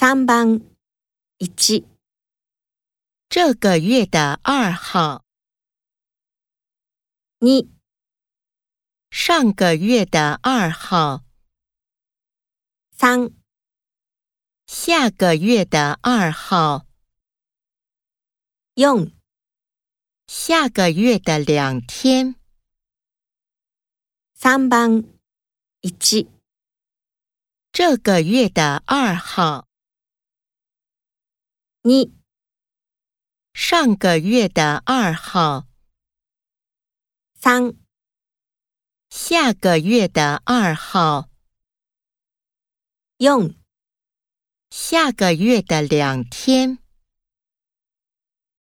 三番。一。这个月的二号，二。上个月的二号，三。下个月的二号，用下个月的两天，三番。一。这个月的二号，二上个月的二号，三。下个月的二号，用。下个月的两天。